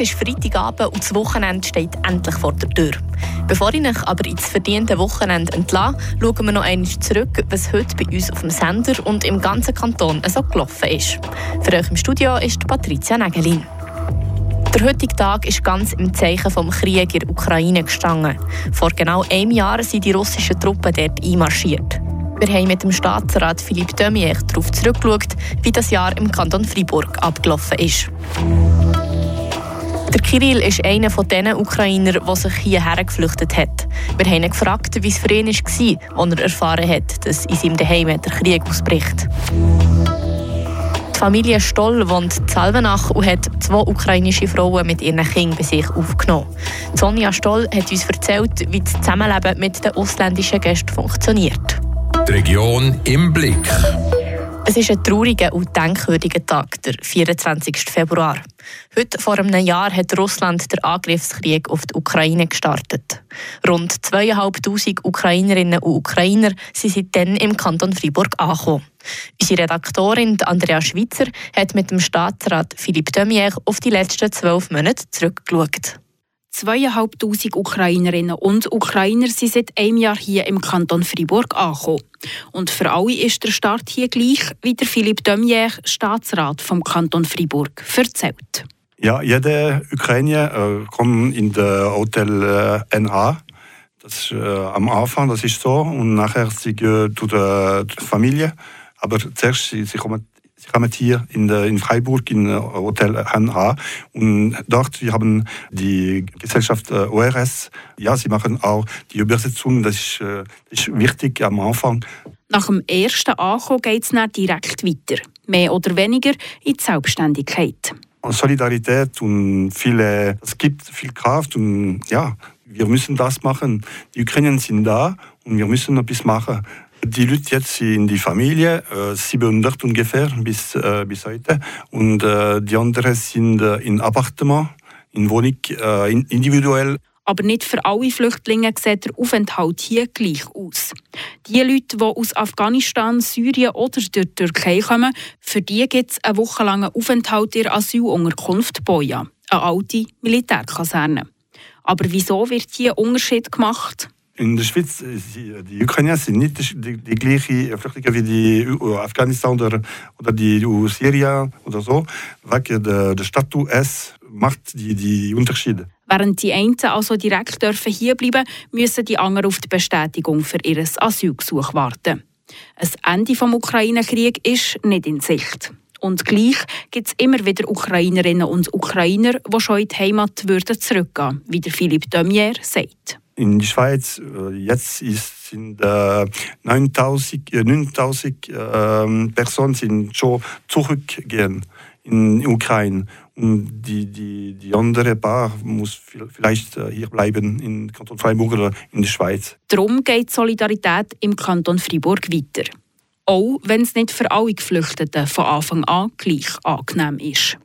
Es ist Freitagabend und das Wochenende steht endlich vor der Tür. Bevor ich euch aber ins verdiente Wochenende entlasse, schauen wir noch einmal zurück, was heute bei uns auf dem Sender und im ganzen Kanton so gelaufen ist. Für euch im Studio ist Patricia Nägelin. Der heutige Tag ist ganz im Zeichen des Krieges in der Ukraine gestanden. Vor genau einem Jahr sind die russischen Truppen dort einmarschiert. Wir haben mit dem Staatsrat Philippe Demier darauf zurückgeschaut, wie das Jahr im Kanton Freiburg abgelaufen ist. Der Kirill ist einer von den Ukrainer, der sich hierher geflüchtet hat. Wir haben ihn gefragt, wie es für ihn war, als er erfahren hat, dass in seinem Heim der Krieg ausbricht. Die Familie Stoll wohnt in Salvenach und hat zwei ukrainische Frauen mit ihren Kindern bei sich aufgenommen. Sonja Stoll hat uns erzählt, wie das Zusammenleben mit den ausländischen Gästen funktioniert. Die Region im Blick. Es ist ein trauriger und denkwürdiger Tag, der 24. Februar. Heute vor einem Jahr hat Russland den Angriffskrieg auf die Ukraine gestartet. Rund 2'500 Ukrainerinnen und Ukrainer sind seitdem im Kanton Freiburg angekommen. Unsere Redaktorin Andrea Schweitzer hat mit dem Staatsrat Philippe Demier auf die letzten zwölf Monate zurückgeschaut. Zweieinhalbtausend Ukrainerinnen und Ukrainer sind seit einem Jahr hier im Kanton Fribourg angekommen. Und für alle ist der Start hier gleich, wie der Philipp Demier, Staatsrat vom Kanton Fribourg, erzählt. Ja, jede Ukrainer äh, kommt in das Hotel äh, NA. Das ist äh, am Anfang, das ist so. Und nachher sie gehen zu der Familie. Aber zuerst sie, sie kommen Hier in, in Freiburg in Hotel HNA und dort wir haben die Gesellschaft äh, ORS. Ja, sie machen auch die Übersetzung. Das ist, äh, ist wichtig am Anfang. Nach dem ersten Ankommen geht es dann direkt weiter. Mehr oder weniger in die Selbstständigkeit. Solidarität und viele, es gibt viel Kraft und ja, wir müssen das machen. Die Ukrainer sind da und wir müssen etwas machen. Die Leute jetzt in die Familie, äh, 700 ungefähr bis, äh, bis heute. Und äh, die anderen sind äh, in Appartement, in Wohnung, äh, individuell. Aber nicht für alle Flüchtlinge sieht der Aufenthalt hier gleich aus. Die Leute, die aus Afghanistan, Syrien oder der Türkei kommen, für die gibt es einen wochenlangen Aufenthalt in der Asylunterkunft Boja, eine alte Militärkaserne. Aber wieso wird hier Unterschied gemacht? In der Schweiz, die Ukrainer sind nicht die, die gleichen Flüchtlinge wie die Afghanistan oder, oder die Syrien oder so. Weil der, der Status macht die, die Unterschiede. Während die einen also direkt dürfen hier bleiben, müssen die anderen auf die Bestätigung für ihr Asylgesuch warten. Ein Ende des Ukraine-Kriegs ist nicht in Sicht. Und gleich gibt es immer wieder Ukrainerinnen und Ukrainer, die schon in die Heimat würden zurückgehen wie der Philippe Demier sagt in der Schweiz äh, jetzt ist, sind äh, 9000, äh, 9000 äh, Personen sind schon zurückgehen in Ukraine und die, die, die andere Paar muss vielleicht äh, hier bleiben in Kanton Freiburg oder in der Schweiz. Darum geht Solidarität im Kanton Freiburg weiter. Auch wenn es nicht für alle Geflüchteten von Anfang an gleich angenehm ist.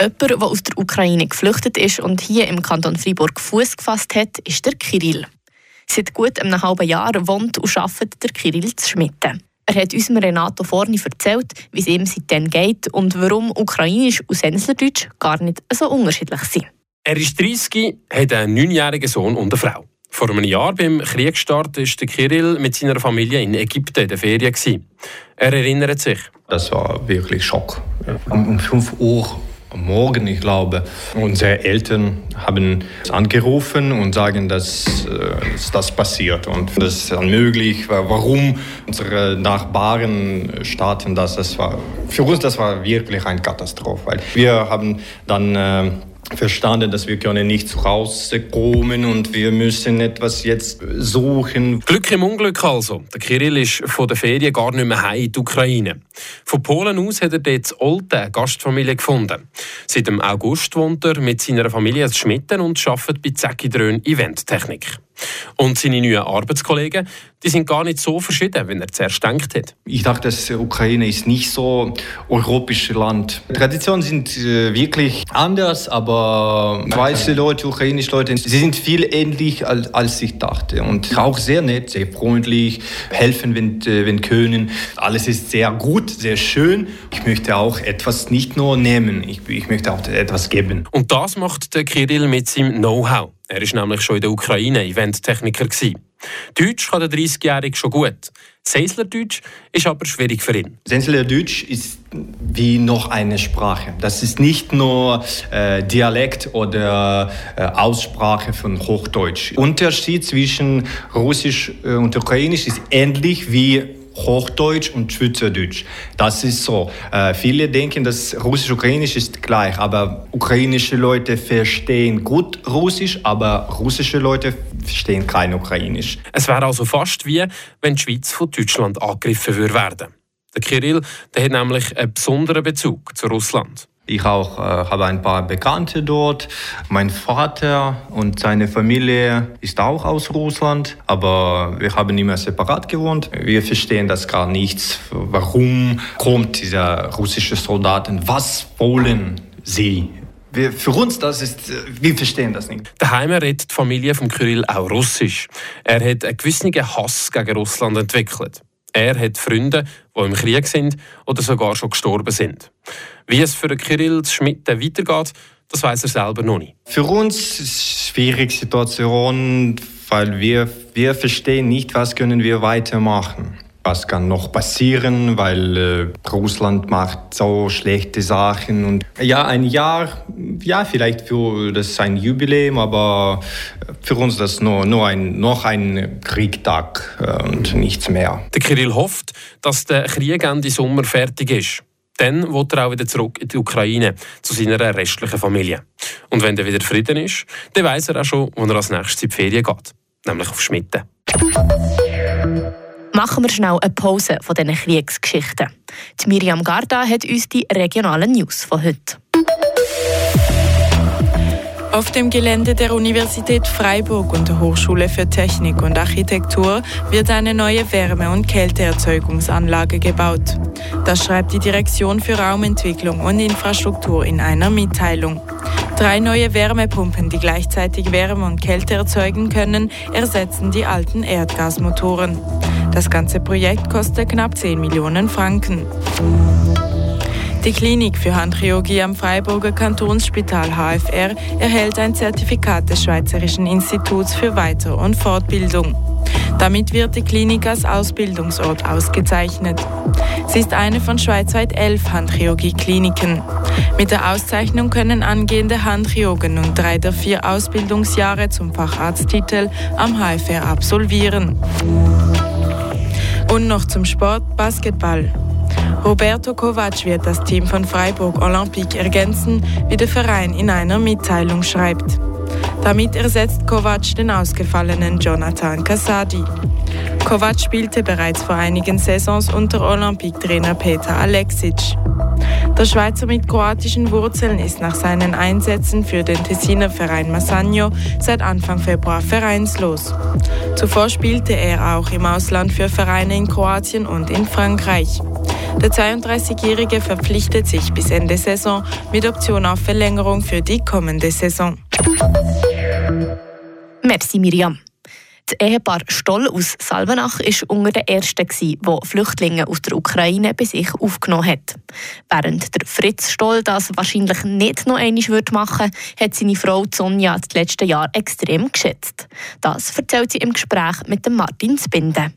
Jemand, der aus der Ukraine geflüchtet ist und hier im Kanton Freiburg Fuß gefasst hat, ist der Kirill. Seit gut einem halben Jahr wohnt und arbeitet der Kirill zu Schmitten. Er hat uns Renato Forni erzählt, wie es ihm seitdem geht und warum Ukrainisch und Senslerdeutsch gar nicht so unterschiedlich sind. Er ist 30, hat einen neunjährigen Sohn und eine Frau. Vor einem Jahr beim Kriegsstart war Kirill mit seiner Familie in Ägypten in der Ferien. Er erinnert sich. Das war wirklich Schock. Um 5 Uhr Morgen, ich glaube. Unsere Eltern haben angerufen und sagen, dass, äh, dass das passiert und das ist unmöglich. Warum unsere Nachbarn starten das? Das war für uns das war wirklich eine Katastrophe, weil wir haben dann äh, verstanden, dass wir können nicht rauskommen und wir müssen etwas jetzt suchen. Glück im Unglück also. Der Kirill ist von der Ferien gar nicht mehr heim in die Ukraine. Von Polen aus hat er dort Olten eine Gastfamilie gefunden. Seit dem August wohnt er mit seiner Familie in Schmitten und arbeitet bei Zecki Drön Eventtechnik. Und seine neuen Arbeitskollegen, die sind gar nicht so verschieden, wie er zuerst gedacht hat. Ich dachte, dass Ukraine ist nicht so europäisches Land. Traditionen sind äh, wirklich anders, aber weiße Leute, ukrainische Leute, sie sind viel ähnlich als, als ich dachte und auch sehr nett, sehr freundlich, helfen, wenn, äh, wenn können. Alles ist sehr gut, sehr schön. Ich möchte auch etwas nicht nur nehmen, ich, ich möchte auch etwas geben. Und das macht der Kirill mit seinem Know-how. Er war nämlich schon in der Ukraine Eventtechniker. Deutsch kann der 30-Jährige schon gut. Senslerdeutsch ist aber schwierig für ihn. Senslerdeutsch ist wie noch eine Sprache. Das ist nicht nur äh, Dialekt oder äh, Aussprache von Hochdeutsch. Unterschied zwischen Russisch äh, und Ukrainisch ist ähnlich wie Hochdeutsch und Schweizerdeutsch. Das ist so. Äh, viele denken, dass Russisch-Ukrainisch ist gleich, aber ukrainische Leute verstehen gut Russisch, aber russische Leute verstehen kein Ukrainisch. Es wäre also fast wie, wenn die Schweiz von Deutschland angegriffen würde. Der Kirill der hat nämlich einen besonderen Bezug zu Russland. Ich auch äh, habe ein paar Bekannte dort. Mein Vater und seine Familie ist auch aus Russland, aber wir haben immer separat gewohnt. Wir verstehen das gar nicht. Warum kommt dieser russische Soldaten? Was wollen sie? Wir, für uns das ist, wir verstehen das nicht. Daheim redet die Familie von Kyrill auch Russisch. Er hat einen gewissen Hass gegen Russland entwickelt. Er hat Freunde, die im Krieg sind oder sogar schon gestorben sind. Wie es für Kirill Schmidt weitergeht, das weiß er selber noch nicht. Für uns ist es eine schwierige Situation, weil wir, wir verstehen nicht, was können wir weitermachen was kann noch passieren, weil äh, Russland macht so schlechte Sachen und ja, ein Jahr, ja, vielleicht für das ist ein Jubiläum, aber für uns das nur, nur ein, noch ein Kriegtag äh, und nichts mehr. Der Kirill hofft, dass der Krieg Ende Sommer fertig ist. Dann wird er auch wieder zurück in die Ukraine, zu seiner restlichen Familie. Und wenn dann wieder Frieden ist, dann weiß er auch schon, wo er als nächstes in die Ferien geht. Nämlich auf Schmitten. Machen wir schnell eine Pause von diesen Kriegsgeschichten. Die Miriam Garda hat uns die regionalen News von heute. Auf dem Gelände der Universität Freiburg und der Hochschule für Technik und Architektur wird eine neue Wärme- und Kälteerzeugungsanlage gebaut. Das schreibt die Direktion für Raumentwicklung und Infrastruktur in einer Mitteilung. Drei neue Wärmepumpen, die gleichzeitig Wärme und Kälte erzeugen können, ersetzen die alten Erdgasmotoren. Das ganze Projekt kostet knapp 10 Millionen Franken. Die Klinik für Handchirurgie am Freiburger Kantonsspital HFR erhält ein Zertifikat des Schweizerischen Instituts für Weiter- und Fortbildung. Damit wird die Klinik als Ausbildungsort ausgezeichnet. Sie ist eine von schweizweit elf Handchirurgie-Kliniken. Mit der Auszeichnung können angehende Handchirurgen nun drei der vier Ausbildungsjahre zum Facharzttitel am HFR absolvieren. Und noch zum Sport Basketball. Roberto Kovac wird das Team von Freiburg Olympique ergänzen, wie der Verein in einer Mitteilung schreibt. Damit ersetzt Kovac den ausgefallenen Jonathan Casadi. Kovac spielte bereits vor einigen Saisons unter Olympique-Trainer Peter Alexic. Der Schweizer mit kroatischen Wurzeln ist nach seinen Einsätzen für den Tessiner Verein Massagno seit Anfang Februar vereinslos. Zuvor spielte er auch im Ausland für Vereine in Kroatien und in Frankreich. Der 32-Jährige verpflichtet sich bis Ende Saison mit Option auf Verlängerung für die kommende Saison. Merci Miriam. Das Ehepaar Stoll aus Salvenach war unter den ersten, die Flüchtlinge aus der Ukraine bei sich aufgenommen hat. Während der Fritz Stoll das wahrscheinlich nicht noch einmal machen würde, hat seine Frau Sonja das letzte Jahr extrem geschätzt. Das erzählt sie im Gespräch mit Martin Spinde.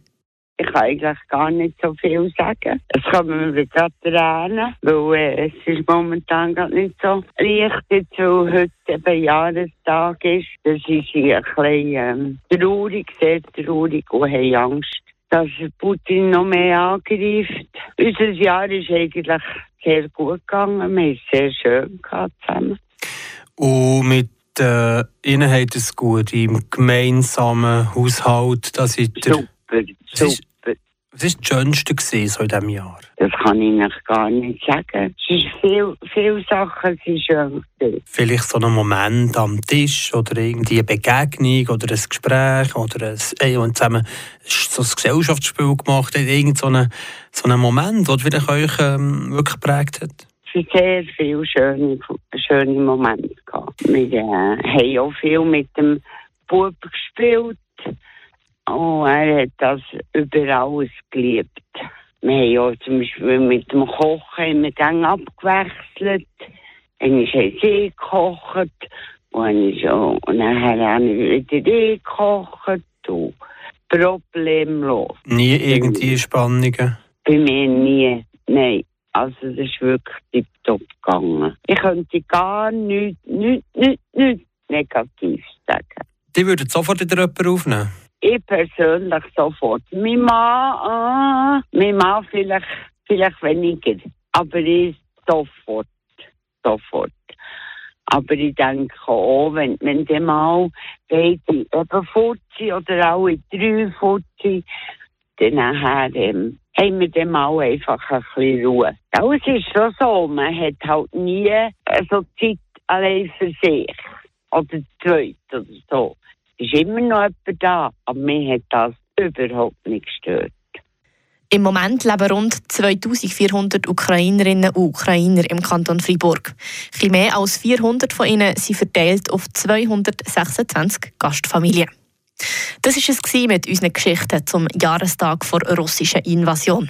Ich kann eigentlich gar nicht so viel sagen. Es kommen mir gerade Tränen, weil äh, es ist momentan gar nicht so leicht, jetzt, weil heute eben Jahrestag ist. Das ist ein bisschen ähm, traurig, sehr traurig und haben Angst, dass Putin noch mehr angreift. Unser Jahr ist eigentlich sehr gut gegangen. Wir haben es sehr schön gehabt zusammen. Und mit äh, Ihnen hat es gut im gemeinsamen Haushalt. Das ist der Was war das Schönste gewesen, so in diesem Jahr? Das kann ich noch gar nicht sagen. Es ist viel, viele Sachen sind schön. gewesen. Vielleicht so ein Moment am Tisch oder irgendwie eine Begegnung oder ein Gespräch oder ein, ey, und zusammen so ein Gesellschaftsspiel gemacht hat. Irgend so einen, so einen Moment, der vielleicht euch ähm, wirklich geprägt hat. Es sind sehr viele schöne, schöne Momente gehabt. Wir äh, haben auch viel mit dem Bub gespielt. Und er hat das über alles geliebt. Wir haben ja zum Beispiel mit dem Kochen immer dann abgewechselt. Einmal haben sie gekocht und, nachher haben wir wieder ich gekocht. Und problemlos. Nie irgendwie Spannungen. Bei mir nie. Nein. Also das ist wirklich tiptop gegangen. Ich könnte gar nichts, nichts, nichts, nichts negativ sagen. Die würden sofort wieder jemanden aufnehmen. Ich persönlich sofort. Mein Mann, äh, mein Mann vielleicht, vielleicht weniger. Aber ich sofort. Sofort. Aber ich denke auch, wenn, wenn die mal beide eben fort oder alle drei fort sind, dann nachher, ähm, haben wir dann mal einfach ein bisschen Ruhe. Ja, es ist schon so, man hat halt nie äh, so Zeit allein für sich. Oder zweit oder so. Ist immer noch jemand da, aber mir hat das überhaupt nicht gestört. Im Moment leben rund 2400 Ukrainerinnen und Ukrainer im Kanton Freiburg. Ein mehr als 400 von ihnen sind verteilt auf 226 Gastfamilien. Das war es mit unseren Geschichten zum Jahrestag der russischen Invasion.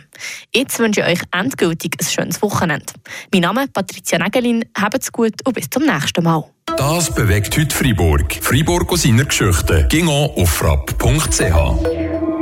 Jetzt wünsche ich euch endgültig ein schönes Wochenende. Mein Name ist Patricia Nägelin. Habt's gut und bis zum nächsten Mal. Das bewegt heute Freiburg. Freiburg aus seiner Geschichte. Ging auf frapp.ch.